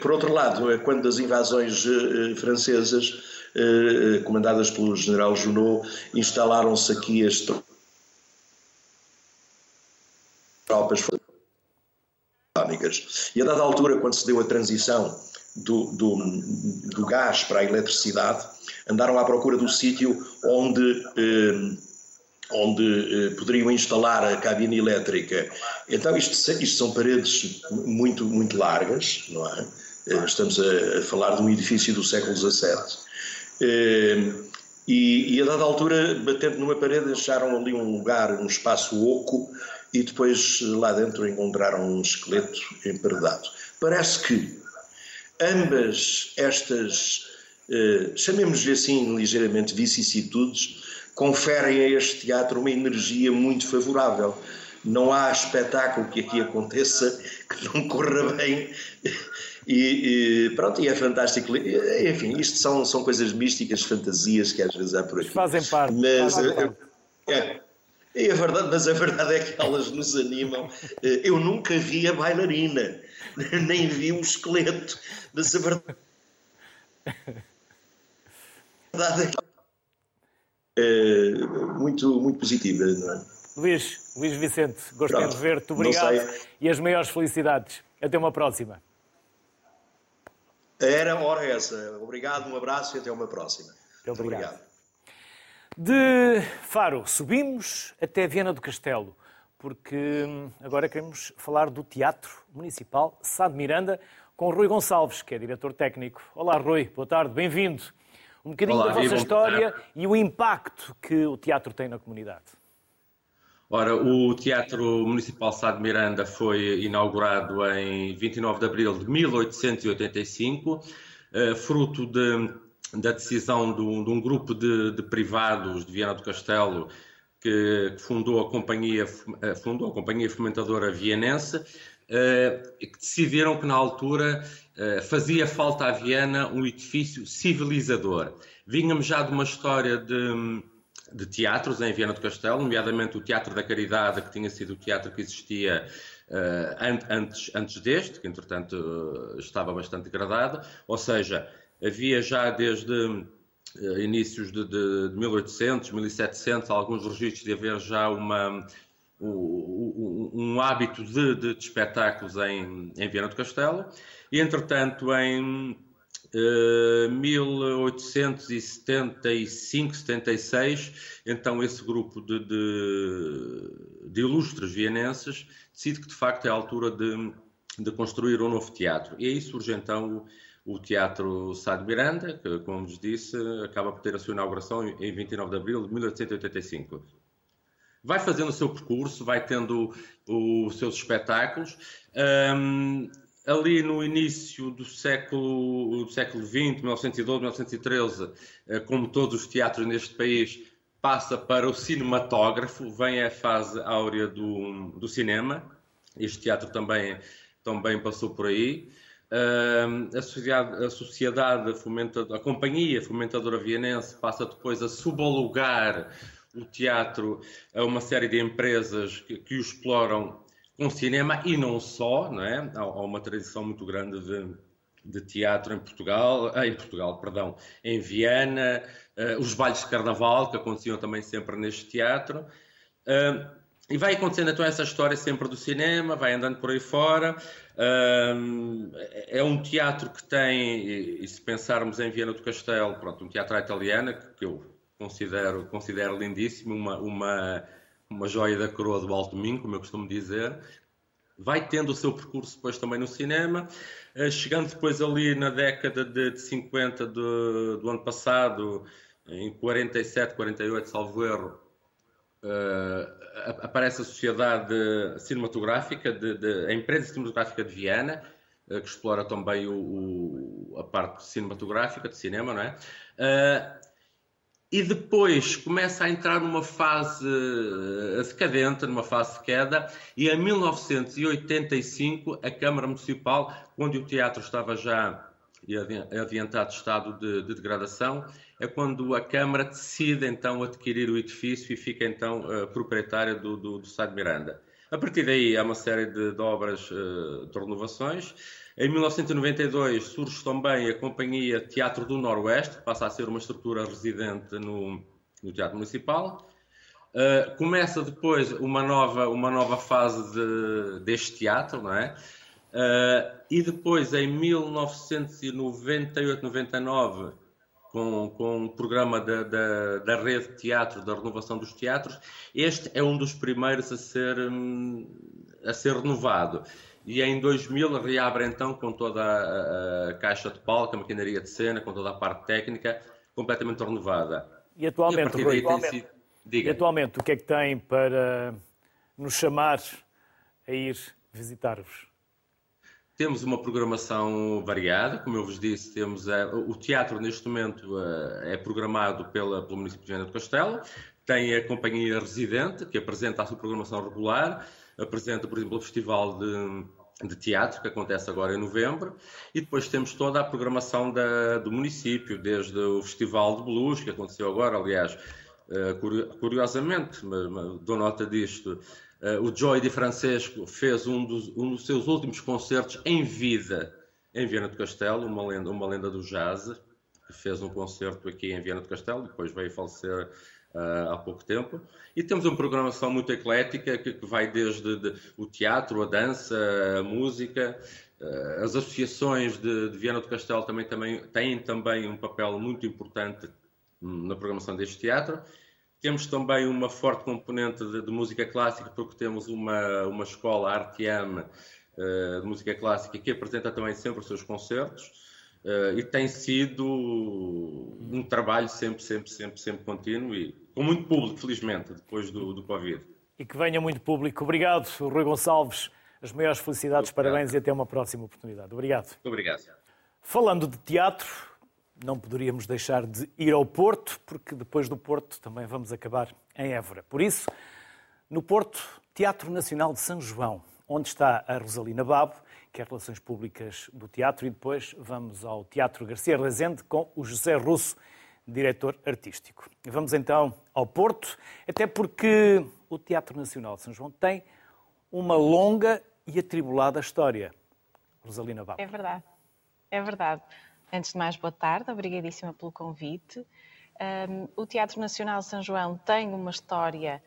Por outro lado, é quando as invasões eh, francesas, eh, comandadas pelo general Junot, instalaram-se aqui as tropas islâmicas. E a dada altura, quando se deu a transição do, do, do gás para a eletricidade, andaram à procura do sítio onde eh, onde eh, poderiam instalar a cabine elétrica. Então, isto, isto, são paredes muito, muito largas, não é? Eh, estamos a, falar de um edifício do século XVII. Eh, e, e, a dada altura, batendo numa parede, acharam ali um lugar, um espaço oco, e depois lá dentro encontraram um esqueleto emparedado. Parece que ambas estas, chamemos-lhe assim ligeiramente, vicissitudes, conferem a este teatro uma energia muito favorável. Não há espetáculo que aqui aconteça que não corra bem. E, e, pronto, e é fantástico. Enfim, isto são, são coisas místicas, fantasias que às vezes há por aqui. Fazem parte. Mas, fazem parte. É, é a verdade, mas a verdade é que elas nos animam. Eu nunca vi a bailarina, nem vi um esqueleto, mas a verdade é que muito, muito positiva. Não é? Luís, Luís Vicente, gostei Pronto, de ver-te. Obrigado e as maiores felicidades. Até uma próxima. Era hora essa. Obrigado, um abraço e até uma próxima. Muito obrigado. obrigado. De Faro, subimos até Viana do Castelo, porque hum, agora queremos falar do Teatro Municipal Sá de Miranda com Rui Gonçalves, que é diretor técnico. Olá, Rui, boa tarde, bem-vindo um bocadinho Olá, da vossa história e o impacto que o teatro tem na comunidade. Ora, o Teatro Municipal Sá de Miranda foi inaugurado em 29 de abril de 1885, eh, fruto de, da decisão de um, de um grupo de, de, privados de Viana do Castelo que fundou a companhia, eh, fundou a companhia fomentadora vienense, eh, que decidiram que na altura fazia falta à Viena um edifício civilizador. Vínhamos já de uma história de, de teatros em Viena do Castelo, nomeadamente o Teatro da Caridade, que tinha sido o teatro que existia uh, antes, antes deste, que entretanto uh, estava bastante degradado, ou seja, havia já desde uh, inícios de, de, de 1800, 1700, alguns registros de haver já uma, um hábito de, de, de espetáculos em, em Viana do Castelo entretanto, em uh, 1875, 76, então esse grupo de, de, de, ilustres vienenses decide que, de facto, é a altura de, de construir um novo teatro. E aí surge, então, o, o Teatro Sá de Miranda, que, como vos disse, acaba por ter a sua inauguração em 29 de abril de 1885. vai fazendo o seu percurso, vai tendo os seus espetáculos. Um, ali no início do século, do século XX, 1912, 1913, como todos os teatros neste país, passa para o cinematógrafo, vem a fase áurea do, do cinema. Este teatro também, também passou por aí. Uh, a sociedade, a, sociedade a companhia fomentadora vienense passa depois a subolugar o teatro a uma série de empresas que, que o exploram com cinema e não só, não é? Há, há uma tradição muito grande de, de teatro em Portugal, ah, em Portugal, perdão, em Viana, uh, os bailes de carnaval que aconteciam também sempre neste teatro. Uh, e vai acontecendo então essa história sempre do cinema, vai andando por aí fora. É um teatro que tem, e, se pensarmos em Viana do Castelo, pronto, um teatro italiano que eu considero, considero lindíssimo, uma, uma, uma joia da coroa do Alto Minho, como eu costumo dizer, vai tendo o seu percurso depois também no cinema, uh, chegando depois ali na década de, de 50 do, do, ano passado, em 47, 48, salvo erro, uh, aparece a Sociedade Cinematográfica, de, de, a Empresa Cinematográfica de Viana, uh, que explora também o, o, a parte cinematográfica, de cinema, não é? E depois começa a entrar numa fase uh, decadente, numa fase de queda, e em 1985 a Câmara Municipal, quando o teatro estava já em adiantado estado de, de, degradação, é quando a Câmara decide então adquirir o edifício e fica então proprietária do, do, do Sá de Miranda. A partir daí há uma série de, de obras uh, de renovações. Em 1992 surge também a Companhia Teatro do Noroeste, que passa a ser uma estrutura residente no, no Teatro Municipal. Uh, começa depois uma nova, uma nova fase de, deste teatro, não é? Uh, e depois, em 1998-99, com, com o programa da, da, da, rede de teatro, da renovação dos teatros, este é um dos primeiros a ser, hum, a ser renovado e em 2000 reabre então com toda a, a, caixa de palco, a maquinaria de cena, com toda a parte técnica completamente renovada. E atualmente, e, Rui, atualmente, sido... e atualmente o que é que tem para nos chamar a ir visitar-vos? Temos uma programação variada, como eu vos disse, temos a, o teatro neste momento a, é programado pela, pelo município de Viana do Castelo, tem a companhia residente que apresenta a sua programação regular, apresenta, por exemplo, o Festival de, de teatro, que acontece agora em novembro, e depois temos toda a programação da, do município, desde o Festival de Blues, que aconteceu agora, aliás, eh, curiosamente, dou nota disto, eh, o Joy de Francesco fez um dos, um dos seus últimos concertos em vida em Viana do Castelo, uma lenda, uma lenda do jazz, que fez um concerto aqui em Viana do Castelo, depois veio falecer uh, há pouco tempo. E temos uma programação muito eclética que, que vai desde de, o teatro, a dança, a música. Uh, as associações de, de Viana do Castelo também, também têm também um papel muito importante na programação deste teatro. Temos também uma forte componente de, de música clássica, porque temos uma, uma escola, Artiam, uh, de música clássica, que apresenta também sempre os seus concertos. Uh, e tem sido um trabalho sempre, sempre, sempre, sempre contínuo e com muito público, felizmente, depois do, do Covid. E que venha muito público. Obrigado, Rui Gonçalves. As maiores felicidades, parabéns e até uma próxima oportunidade. Obrigado. Muito obrigado. Falando de teatro, não poderíamos deixar de ir ao Porto, porque depois do Porto também vamos acabar em Évora. Por isso, no Porto, Teatro Nacional de São João, onde está a Rosalina Babo, que é Relações Públicas do Teatro, e depois vamos ao Teatro Garcia Rezende com o José Russo, diretor artístico. Vamos então ao Porto, até porque o Teatro Nacional de São João tem uma longa e atribulada história. Rosalina Babo. É verdade, é verdade. Antes de mais, boa tarde, obrigadíssima pelo convite. Um, o Teatro Nacional São João tem uma história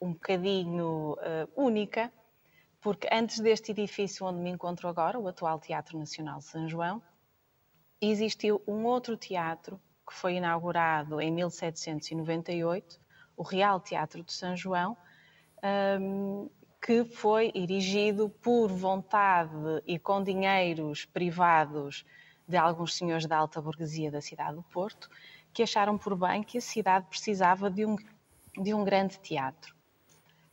um bocadinho uh, única, porque antes deste edifício onde me encontro agora, o atual Teatro Nacional São João, existiu um outro teatro que foi inaugurado em 1798, o Real Teatro de São João, um, que foi erigido por vontade e com dinheiros privados de alguns senhores da alta burguesia da cidade do Porto, que acharam por bem que a cidade precisava de um, de um grande teatro.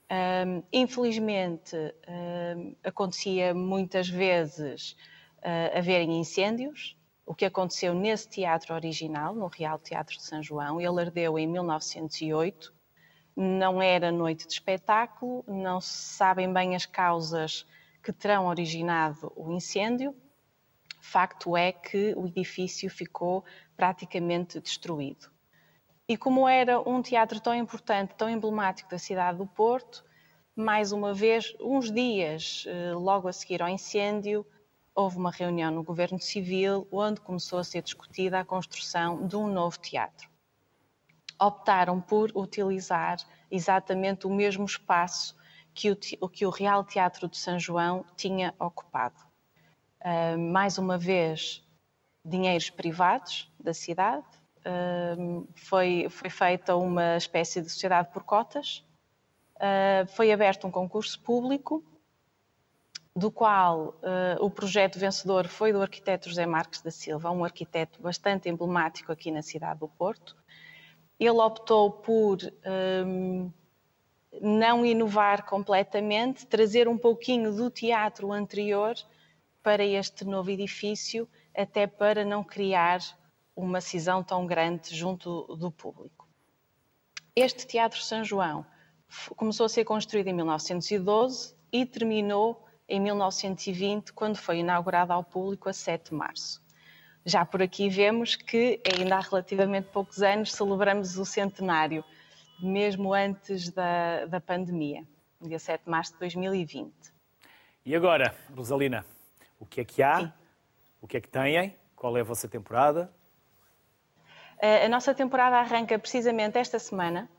Um, infelizmente, um, acontecia muitas vezes uh, haverem incêndios, o que aconteceu nesse teatro original, no Real Teatro de São João. Ele ardeu em 1908, não era noite de espetáculo, não se sabem bem as causas que terão originado o incêndio. Facto é que o edifício ficou praticamente destruído. E como era um teatro tão importante, tão emblemático da cidade do Porto, mais uma vez, uns dias eh, logo a seguir ao incêndio, houve uma reunião no Governo Civil onde começou a ser discutida a construção de um novo teatro. Optaram por utilizar exatamente o mesmo espaço que o, que o Real Teatro de São João tinha ocupado. Uh, mais uma vez, dinheiros privados da cidade, foi, foi feita uma espécie de sociedade por cotas, uh, foi aberto um concurso público, do qual uh, o projeto vencedor foi do arquiteto José Marques da Silva, um arquiteto bastante emblemático aqui na cidade do Porto. Ele optou por um, não inovar completamente, trazer um pouquinho do teatro anterior para este novo edifício, até para não criar uma cisão tão grande junto do público. Este Teatro São João começou a ser construído em 1912 e terminou em 1920, quando foi inaugurado ao público a 7 de março. Já por aqui vemos que ainda há relativamente poucos anos celebramos o centenário, mesmo antes da, da pandemia, dia 7 de março de 2020. E agora, Rosalina, o que é que há? Sim. O que é que têm? Qual é a vossa temporada? Eh, a nossa temporada arranca precisamente esta semana.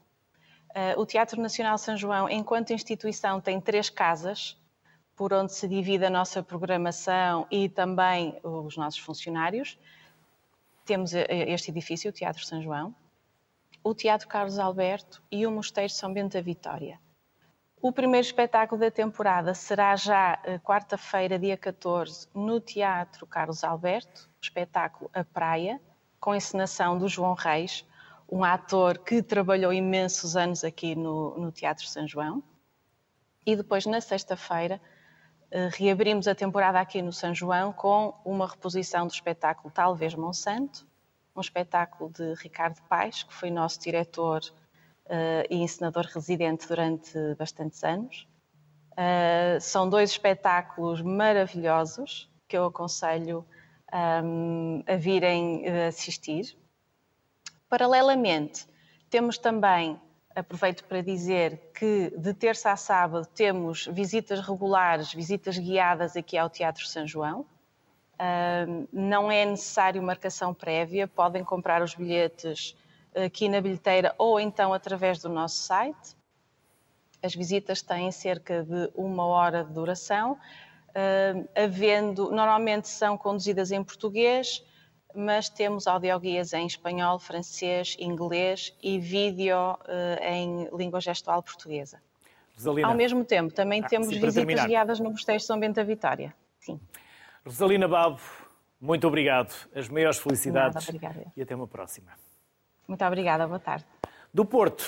Eh, o Teatro Nacional São João, enquanto instituição, tem três casas por onde se divide a nossa programação e também os nossos funcionários. Temos eh, este edifício, o Teatro São João, o Teatro Carlos Alberto e o Mosteiro São Bento da Vitória. O primeiro espetáculo da temporada será já quarta-feira, dia 14, no Teatro Carlos Alberto, o espetáculo A Praia, com encenação do João Reis, um ator que trabalhou imensos anos aqui no, no Teatro São João. E depois, na sexta-feira, eh, reabrimos a temporada aqui no São João com uma reposição do espetáculo Talvez Monsanto, um espetáculo de Ricardo Paes, que foi nosso diretor uh, e encenador residente durante bastantes anos. Uh, são dois espetáculos maravilhosos que eu aconselho um, a virem eh, assistir. Paralelamente, temos também, aproveito para dizer que de terça a sábado temos visitas regulares, visitas guiadas aqui ao Teatro São João. Um, não é necessário marcação prévia, podem comprar os bilhetes aqui na bilheteira ou então através do nosso site. As visitas têm cerca de uma hora de duração uh, havendo, normalmente são conduzidas em português, mas temos audioguias em espanhol, francês, inglês e vídeo uh, em língua gestual portuguesa. Rosalina. Ao mesmo tempo, também ah, temos sim, visitas guiadas no Mosteiro São Bento da Vitória. Sim. Rosalina Babo, muito obrigado. As maiores felicidades Nada, e até uma próxima. Muito obrigada, boa tarde. Do Porto,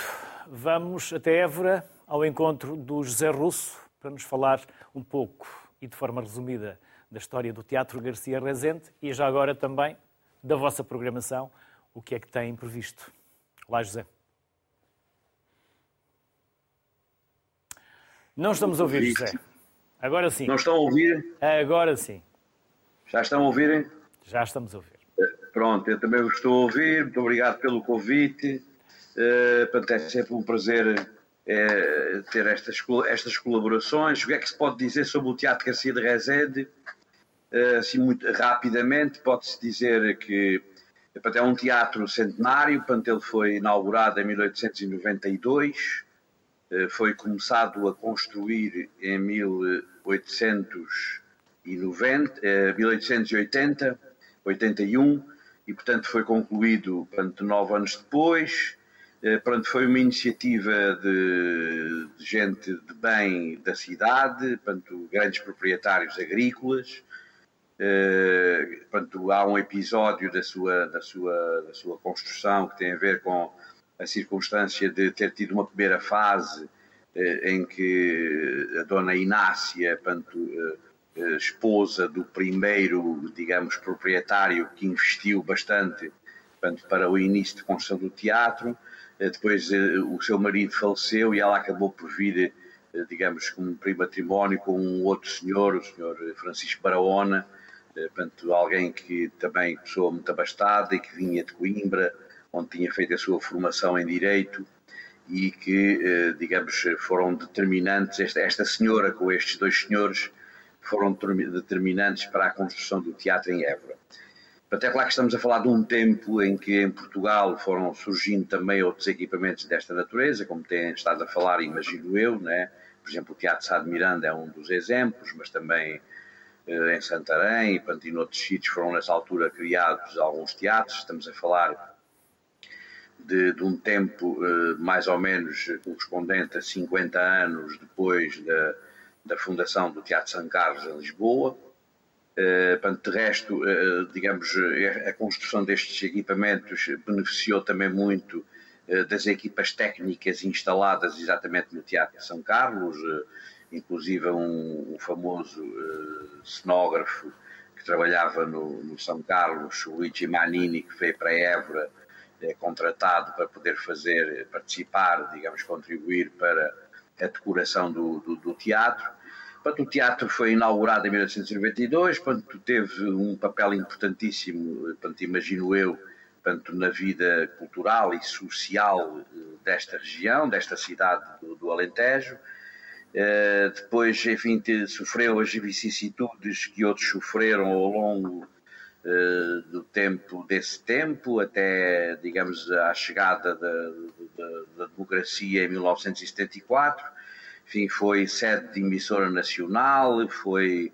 vamos até Évora, ao encontro do José Russo, para nos falar um pouco e de forma resumida da história do Teatro Garcia Rezende e já agora também da vossa programação, o que é que têm previsto. Olá, José. Não estamos a ouvir, José. Agora sim. Não estão a ouvir? Agora sim. Já estão a ouvirem? Já estamos a ouvir. Eh, pronto, eu também vos estou a ouvir. Muito obrigado pelo convite. Uh, é sempre um prazer é, ter estas, estas colaborações. O que é que se pode dizer sobre o Teatro Garcia de Rezende? É, assim, muito rapidamente, pode-se dizer que é um teatro centenário, portanto, ele foi inaugurado em 1892, é, foi começado a construir em 1890, 1880, 81, e portanto foi concluído portanto, nove anos depois. Eh, pronto, foi uma iniciativa de, de, gente de bem da cidade, pronto, grandes proprietários agrícolas. Uh, pronto, há um episódio da sua, da, sua, da sua construção que tem a ver com a circunstância de ter tido uma primeira fase em que a dona Inácia, portanto, esposa do primeiro, digamos, proprietário que investiu bastante portanto, para o início de construção do teatro, depois o seu marido faleceu e ela acabou por vir, digamos, como matrimónio com um outro senhor, o senhor Francisco Barahona, portanto, alguém que também pessoa muito abastada e que vinha de Coimbra, onde tinha feito a sua formação em Direito e que, eh, digamos, foram determinantes, esta senhora com estes dois senhores foram determinantes para a construção do teatro em Évora. Até claro que estamos a falar de um tempo em que em Portugal foram surgindo também outros equipamentos desta natureza, como têm estado a falar, imagino eu, né? por exemplo, o Teatro Sá de Miranda é um dos exemplos, mas também eh, em Santarém e, em outros sítios foram nessa altura criados alguns teatros, estamos a falar de, de um tempo uh, mais ou menos correspondente a 50 anos depois da, da fundação do Teatro São Carlos em Lisboa. Uh, de resto, uh, digamos, a construção destes equipamentos beneficiou também muito das equipas técnicas instaladas exatamente no Teatro São Carlos, inclusive um, famoso cenógrafo que trabalhava no, São Carlos, Luigi Manini, que veio para Évora contratado para poder fazer, participar, digamos, contribuir para a decoração do, do, do teatro. Portanto, o teatro foi inaugurado em 1992, portanto, teve um papel importantíssimo, portanto, imagino eu, portanto, na vida cultural e social eh, desta região, desta cidade do, do Alentejo. Uh, depois, enfim, sofreu as vicissitudes que outros sofreram ao longo do tempo desse tempo até, digamos, à chegada da, da, da democracia em 1974. Enfim, foi sede de emissora nacional, foi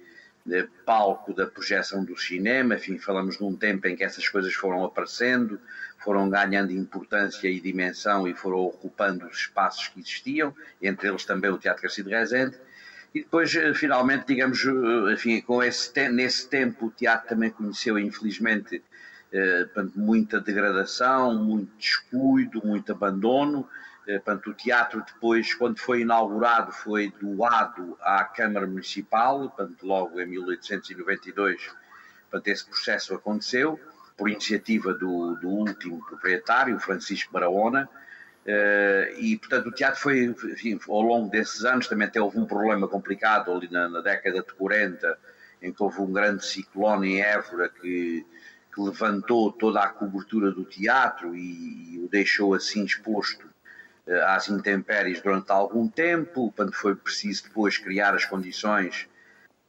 eh, palco da projeção do cinema, enfim, falamos num tempo em que essas coisas foram aparecendo, foram ganhando importância e dimensão e foram ocupando os espaços que existiam, entre eles também o Teatro Garcia de Rezende, e depois, eh, finalmente, digamos, eh, enfim, com esse, nesse tempo o teatro também conheceu, infelizmente, eh, muita degradação, muito descuido, muito abandono. Portanto, o teatro depois, quando foi inaugurado, foi doado à Câmara Municipal, portanto, logo em 1892, portanto, esse processo aconteceu, por iniciativa do, do último proprietário, Francisco Barahona, Uh, e, portanto, o teatro foi, enfim, ao longo desses anos, também até houve um problema complicado ali na, na, década de 40, em que houve um grande ciclone em Évora que, que levantou toda a cobertura do teatro e, e o deixou assim exposto uh, às intempéries durante algum tempo, quando foi preciso depois criar as condições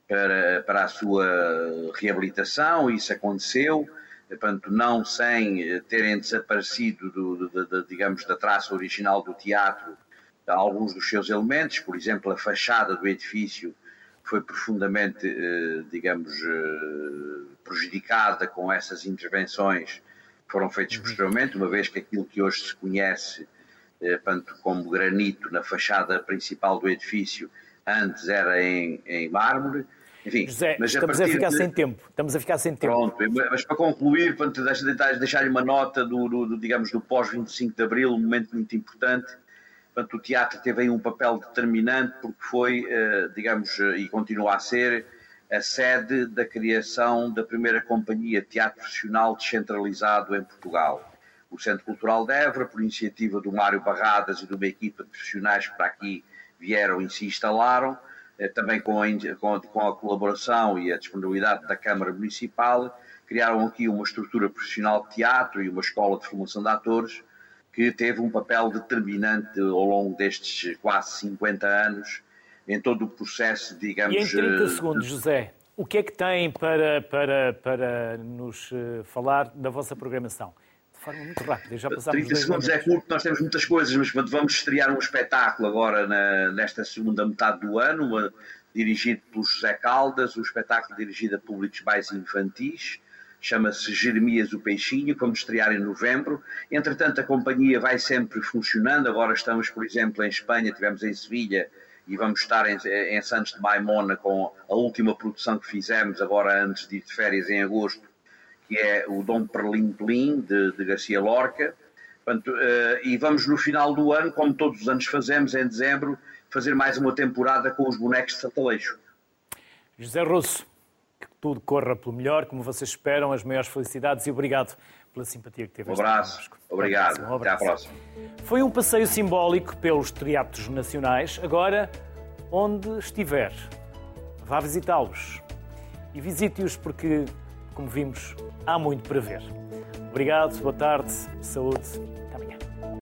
para, para a sua reabilitação, isso aconteceu portanto, não sem eh, terem desaparecido, do, do, do, digamos, da traça original do teatro alguns dos seus elementos, por exemplo, a fachada do edifício foi profundamente, eh, digamos, eh, prejudicada com essas intervenções que foram feitas uhum. posteriormente, uma vez que aquilo que hoje se conhece portanto, como granito na fachada principal do edifício antes era em, em mármore, enfim, José, mas estamos a, a ficar de... sem tempo. Estamos a ficar sem tempo. Pronto, mas para concluir, deixar-lhe uma nota do, do, do digamos, do pós-25 de Abril, um momento muito importante. Portanto, o teatro teve aí um papel determinante porque foi, eh, digamos, eh, e continua a ser, a sede da criação da primeira companhia de teatro profissional descentralizado em Portugal. O Centro Cultural de Évora, por iniciativa do Mário Barradas e de uma equipa de profissionais que para aqui vieram e se instalaram, também com a, com a colaboração e a disponibilidade da Câmara Municipal, criaram aqui uma estrutura profissional de teatro e uma escola de formação de atores que teve um papel determinante ao longo destes quase 50 anos em todo o processo, digamos... E em 30 eh, segundos, José, o que é que tem para, para, para nos eh, falar da vossa programação? Forma muito rápida. Já 30 segundos é curto, nós temos muitas coisas, mas vamos estrear um espetáculo agora na, nesta segunda metade do ano, uma, dirigido por José Caldas, um espetáculo dirigido a públicos mais infantis, chama-se Jeremias o Peixinho, vamos estrear em novembro. Entretanto, a companhia vai sempre funcionando, agora estamos, por exemplo, em Espanha, tivemos em Sevilha e vamos estar em, em Santos de Maimona com a última produção que fizemos agora antes de ir de férias em agosto, que é o Dom Perlim Plim, de, de Garcia Lorca. Portanto, uh, e vamos no final do ano, como todos os anos fazemos, em dezembro, fazer mais uma temporada com os bonecos de Santaleixo. José Russo, que tudo corra pelo melhor, como vocês esperam, as maiores felicidades e obrigado pela simpatia que teve. Um abraço. Obrigado. Um abraço. Até à próxima. Foi um passeio simbólico pelos teatros nacionais. Agora, onde estiver, vá visitá-los. E visite-os porque, como vimos, há muito para ver. Obrigado, boa tarde, saúde